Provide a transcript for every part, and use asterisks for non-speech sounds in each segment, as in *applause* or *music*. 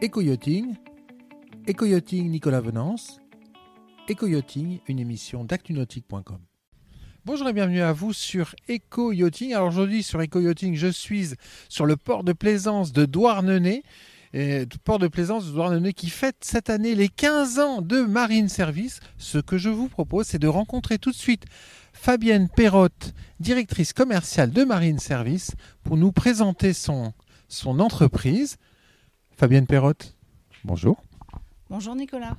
Éco-yachting, Éco-yachting Nicolas Venance, Éco-yachting, une émission d'actunautique.com. Bonjour et bienvenue à vous sur Éco-yachting. Alors aujourd'hui sur Éco-yachting, je suis sur le port de plaisance de Douarnenez. Port de plaisance de Douarnenez qui fête cette année les 15 ans de Marine Service. Ce que je vous propose, c'est de rencontrer tout de suite Fabienne Perrotte, directrice commerciale de Marine Service, pour nous présenter son entreprise. Fabienne Perrotte, bonjour. Bonjour Nicolas.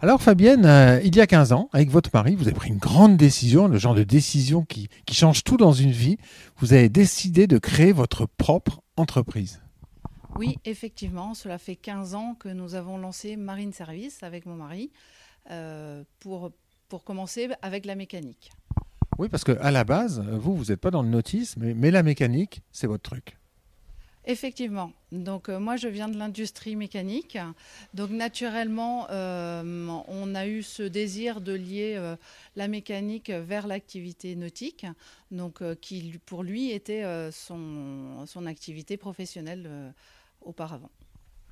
Alors Fabienne, euh, il y a 15 ans, avec votre mari, vous avez pris une grande décision, le genre de décision qui, qui change tout dans une vie. Vous avez décidé de créer votre propre entreprise. Oui, effectivement, cela fait 15 ans que nous avons lancé Marine Service avec mon mari euh, pour, pour commencer avec la mécanique. Oui, parce qu'à la base, vous, vous n'êtes pas dans le notice, mais, mais la mécanique, c'est votre truc. Effectivement. Donc euh, moi je viens de l'industrie mécanique. Donc naturellement euh, on a eu ce désir de lier euh, la mécanique vers l'activité nautique, donc qui pour lui était son, activité professionnelle auparavant.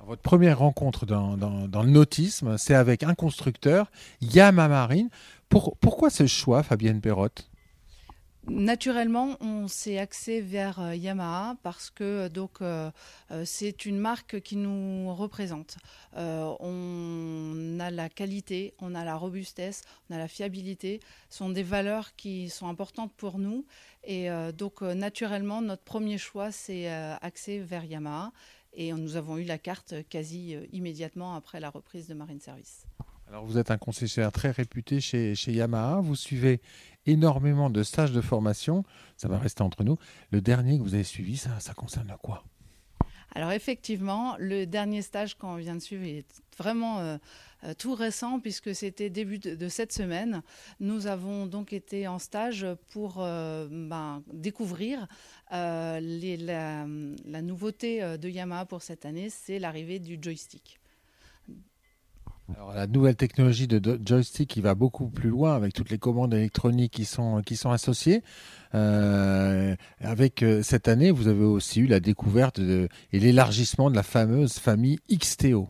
votre première rencontre dans, le nautisme, c'est avec un constructeur, Yamaha Marine. Pour, pourquoi ce choix, Fabienne Perrotte? Naturellement, on s'est axé vers euh, Yamaha parce que donc euh, euh, c'est une marque qui nous représente. on a la qualité, on a la robustesse, on a la fiabilité. Ce sont des valeurs qui sont importantes pour nous et donc naturellement notre premier choix c'est axé vers Yamaha et nous avons eu la carte quasi immédiatement après la reprise de Marine Service. Alors vous êtes un concessionnaire très réputé chez, Yamaha, vous suivez énormément de stages de formation, ça va rester entre nous. Le dernier que vous avez suivi, ça, concerne quoi? Alors effectivement, le dernier stage qu'on vient de suivre est vraiment euh, euh, tout récent puisque c'était début de, cette semaine. Nous avons donc été en stage pour euh, ben, découvrir la, nouveauté de Yamaha pour cette année, c'est l'arrivée du joystick. Alors, la nouvelle technologie de joystick qui va beaucoup plus loin avec toutes les commandes électroniques qui sont, qui sont associées. Euh, avec euh, cette année, vous avez aussi eu la découverte et l'élargissement de la fameuse famille XTO.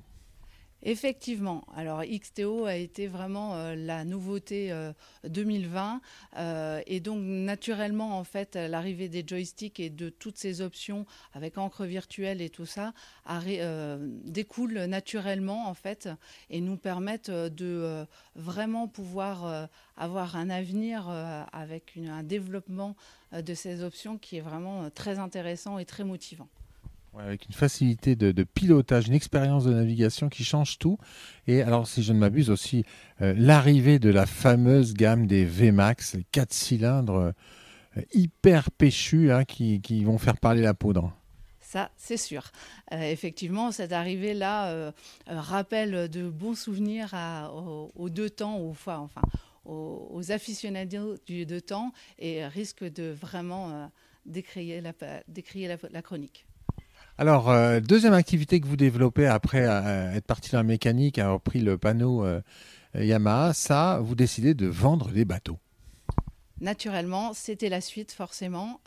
Effectivement. Alors XTO a été vraiment euh, la nouveauté 2020 euh, euh, et donc naturellement en fait l'arrivée des joysticks et de toutes ces options avec encre virtuelle et tout ça découle naturellement en fait et nous permettent de vraiment pouvoir avoir un avenir avec un développement de ces options qui est vraiment très intéressant et très motivant avec une facilité de, pilotage, une expérience de navigation qui change tout. Et alors, si je ne m'abuse aussi, euh, l'arrivée de la fameuse gamme des VMAX, 4 cylindres euh, hyper péchus hein, qui, vont faire parler la poudre. Ça, c'est sûr. Euh, effectivement, cette arrivée-là rappelle de bons souvenirs aux, deux temps, aux, enfin, aux, aficionados du deux temps et risque de vraiment décrier la, la chronique. Alors, euh, deuxième activité que vous développez après euh, être parti dans la mécanique, avoir pris le panneau euh, Yamaha, ça, vous décidez de vendre des bateaux. Naturellement, c'était la suite forcément.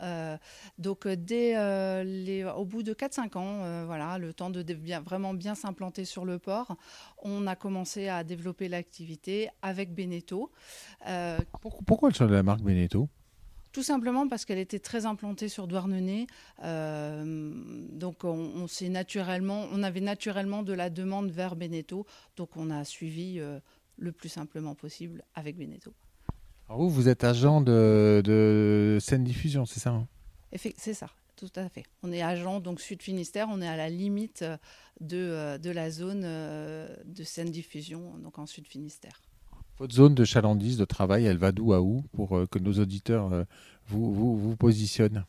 donc dès au bout de 4-5 ans, voilà, le temps de bien, vraiment bien s'implanter sur le port, on a commencé à développer l'activité avec Beneteau. Pourquoi le choix de la marque Beneteau? Tout simplement parce qu'elle était très implantée sur Douarnenez. Euh, donc on, on naturellement, on avait naturellement de la demande vers Beneteau. Donc on a suivi euh, le plus simplement possible avec Beneteau. Alors vous, vous êtes agent de, de scène diffusion, c'est ça hein? C'est ça, tout à fait. On est agent donc Sud Finistère, on est à la limite de, euh, de la zone de scène diffusion, donc en Sud Finistère. Votre zone de chalandise, de travail, elle va d'où à où pour euh, que nos auditeurs euh, vous, vous, vous, positionnent?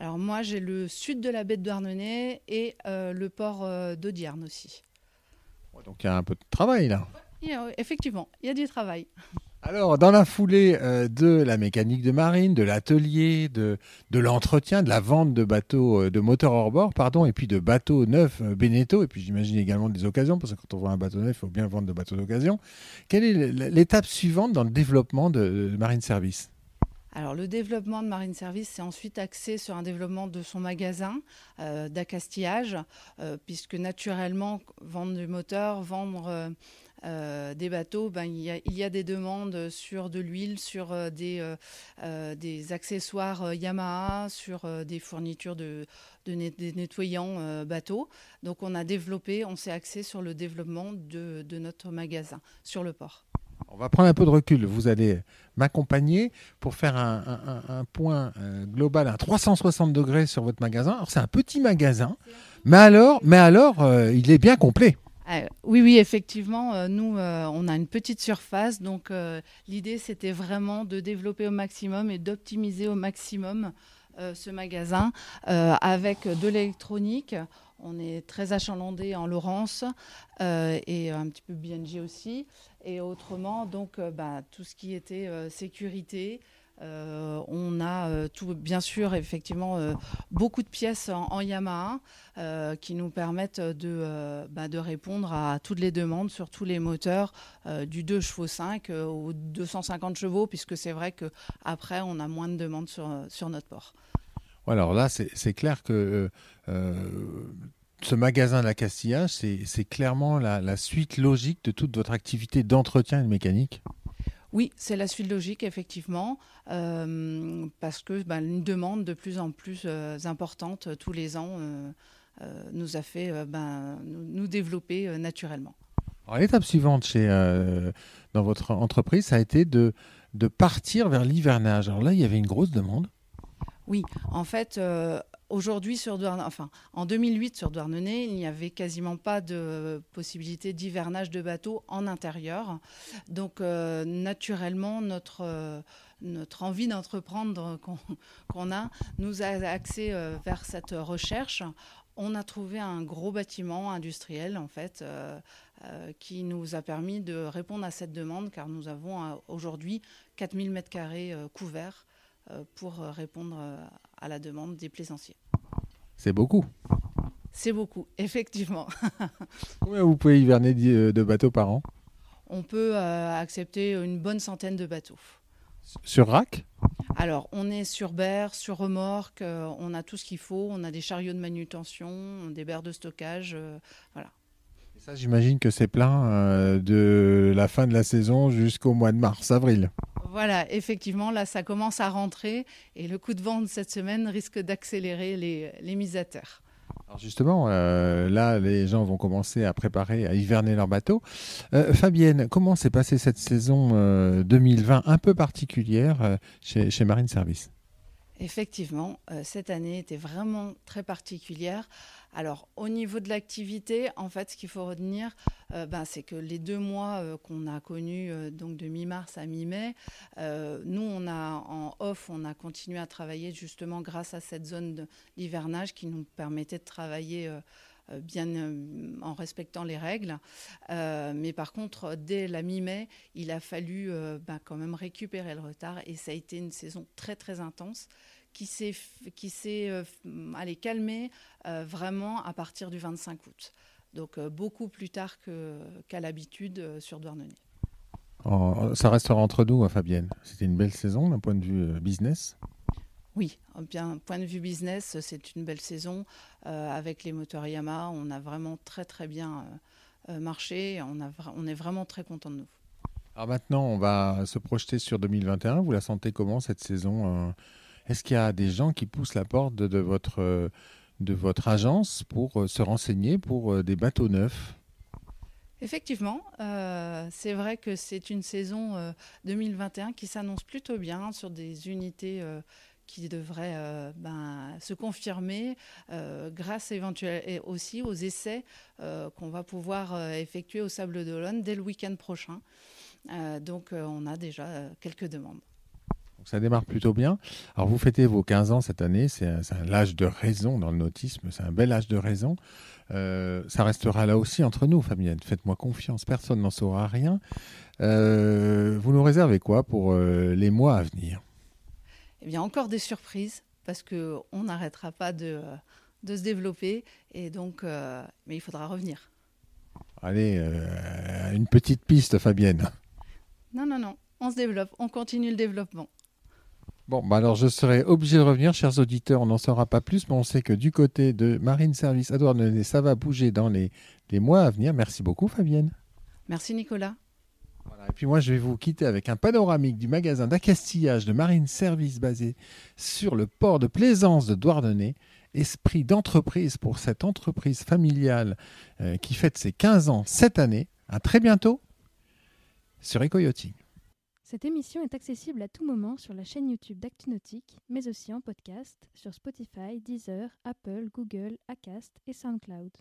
Alors moi, j'ai le sud de la baie de Douarnenez et euh, le port d'Audierne aussi. Donc il y a un peu de travail là. effectivement, il y a du travail. Alors, dans la foulée euh, de la mécanique de marine, de l'atelier, de, de l'entretien, de la vente de bateaux, euh, de moteurs hors bord, pardon, et puis de bateaux neufs euh, et puis j'imagine également des occasions, parce que quand on voit un bateau neuf, il faut bien vendre de bateaux d'occasion. Quelle est l'étape suivante dans le développement de, Marine Service? Alors le développement de Marine Service, c'est ensuite axé sur un développement de son magasin euh, d'accastillage, puisque naturellement, vendre du moteur, vendre euh, des bateaux, ben, il, y a, des demandes sur de l'huile, sur des, des, accessoires Yamaha, sur des fournitures de, de nettoyants bateaux. Donc on a développé, on s'est axé sur le développement de, de notre magasin sur le port. On va prendre un peu de recul. Vous allez m'accompagner pour faire un, point euh, global à 360 degrés sur votre magasin. Alors c'est un petit magasin, mais alors, mais alors euh, il est bien complet. Euh, oui, oui, effectivement, nous, on a une petite surface, donc l'idée, c'était vraiment de développer au maximum et d'optimiser au maximum ce magasin avec de l'électronique. On est très achalandé en Laurence et un petit peu BNG aussi. Et autrement, donc, euh, bah, tout ce qui était euh, sécurité, euh, on a tout, bien sûr, effectivement, beaucoup de pièces en, Yamaha qui nous permettent de, bah, de, répondre à toutes les demandes sur tous les moteurs du 2 chevaux 5 au 250 chevaux, puisque c'est vrai qu'après, on a moins de demandes sur, sur notre port. Alors là, c'est clair que ce magasin de la Castilla, c'est clairement la, suite logique de toute votre activité d'entretien et de mécanique oui, c'est la suite logique, effectivement, euh, parce que ben, une demande de plus en plus euh, importante tous les ans euh, nous a fait ben, nous, développer naturellement. L'étape suivante chez, dans votre entreprise, ça a été de, de partir vers l'hivernage. Alors là, il y avait une grosse demande. Oui, en fait, Aujourd'hui, en 2008, sur Douarnenez, il n'y avait quasiment pas de possibilité d'hivernage de bateaux en intérieur. Donc, euh, naturellement, notre, euh, notre envie d'entreprendre qu'on a nous a axé euh, vers cette recherche. On a trouvé un gros bâtiment industriel, en fait, qui nous a permis de répondre à cette demande, car nous avons aujourd'hui 4000 m2 couverts pour répondre à la demande des plaisanciers. C'est beaucoup. C'est beaucoup, *laughs* effectivement. Combien vous pouvez hiverner euh, de bateaux par an? On peut euh, accepter une bonne centaine de bateaux. Sur rack? Alors, on est sur berre, sur remorque, euh, on a tout ce qu'il faut. On a des chariots de manutention, des berres de stockage, voilà. Ça, j'imagine que c'est plein de la fin de la saison jusqu'au mois de mars, avril. Voilà, effectivement, là, ça commence à rentrer et le coup de vent de cette semaine risque d'accélérer les, les, mises à terre. Alors justement, euh, là, les gens vont commencer à préparer, à hiverner leur bateau. Euh, Fabienne, comment s'est passée cette saison 2020 euh, un peu particulière chez, chez Marine Service? Effectivement, cette année était vraiment très particulière. Alors, au niveau de l'activité, en fait, ce qu'il faut retenir, euh, ben, c'est que les deux mois euh, qu'on a connus, euh, donc de mi-mars à mi-mai, nous, on a en off, on a continué à travailler justement grâce à cette zone d'hivernage qui nous permettait de travailler bien en respectant les règles. mais par contre, dès la mi-mai, il a fallu ben, quand même récupérer le retard et ça a été une saison très très intense qui s'est qui s'est euh, euh, vraiment à partir du 25 août. Donc euh, beaucoup plus tard qu'à l'habitude sur Douarnenez. Ça restera entre nous, hein, Fabienne. C'était une belle saison d'un point de vue business. Oui, bien point de vue business, c'est une belle saison avec les moteurs Yamaha. On a vraiment très très bien marché. On, a, on est vraiment très content de nous. Alors maintenant, on va se projeter sur 2021. Vous la sentez comment cette saison est-ce qu'il y a des gens qui poussent la porte de, votre, de votre agence pour euh, se renseigner pour euh, des bateaux neufs? Effectivement, euh, c'est vrai que c'est une saison 2021 qui s'annonce plutôt bien sur des unités qui devraient ben, se confirmer grâce éventuellement aussi aux essais qu'on va pouvoir effectuer au Sable d'Olonne dès le week-end prochain. donc on a déjà quelques demandes ça démarre plutôt bien. Alors vous fêtez vos 15 ans cette année, c'est l'âge de raison dans le nautisme, c'est un bel âge de raison. Euh, ça restera là aussi entre nous, Fabienne. Faites-moi confiance, personne n'en saura rien. Euh, vous nous réservez quoi pour euh, les mois à venir? Eh bien, encore des surprises, parce qu'on n'arrêtera pas de, de, se développer, et donc, mais il faudra revenir. Allez, une petite piste, Fabienne. Non, non, non, on se développe, on continue le développement. Bon, bah alors je serai obligé de revenir, chers auditeurs, on n'en saura pas plus, mais on sait que du côté de Marine Service à Douarnenez, ça va bouger dans les, les mois à venir. Merci beaucoup, Fabienne. Merci, Nicolas. Et puis moi, je vais vous quitter avec un panoramique du magasin d'accastillage de Marine Service basé sur le port de plaisance de Douarnenez. Esprit d'entreprise pour cette entreprise familiale euh, qui fête ses 15 ans cette année. À très bientôt sur EcoYachting. Cette émission est accessible à tout moment sur la chaîne YouTube d'ActuNautique, mais aussi en podcast sur Spotify, Deezer, Apple, Google, Acast et SoundCloud.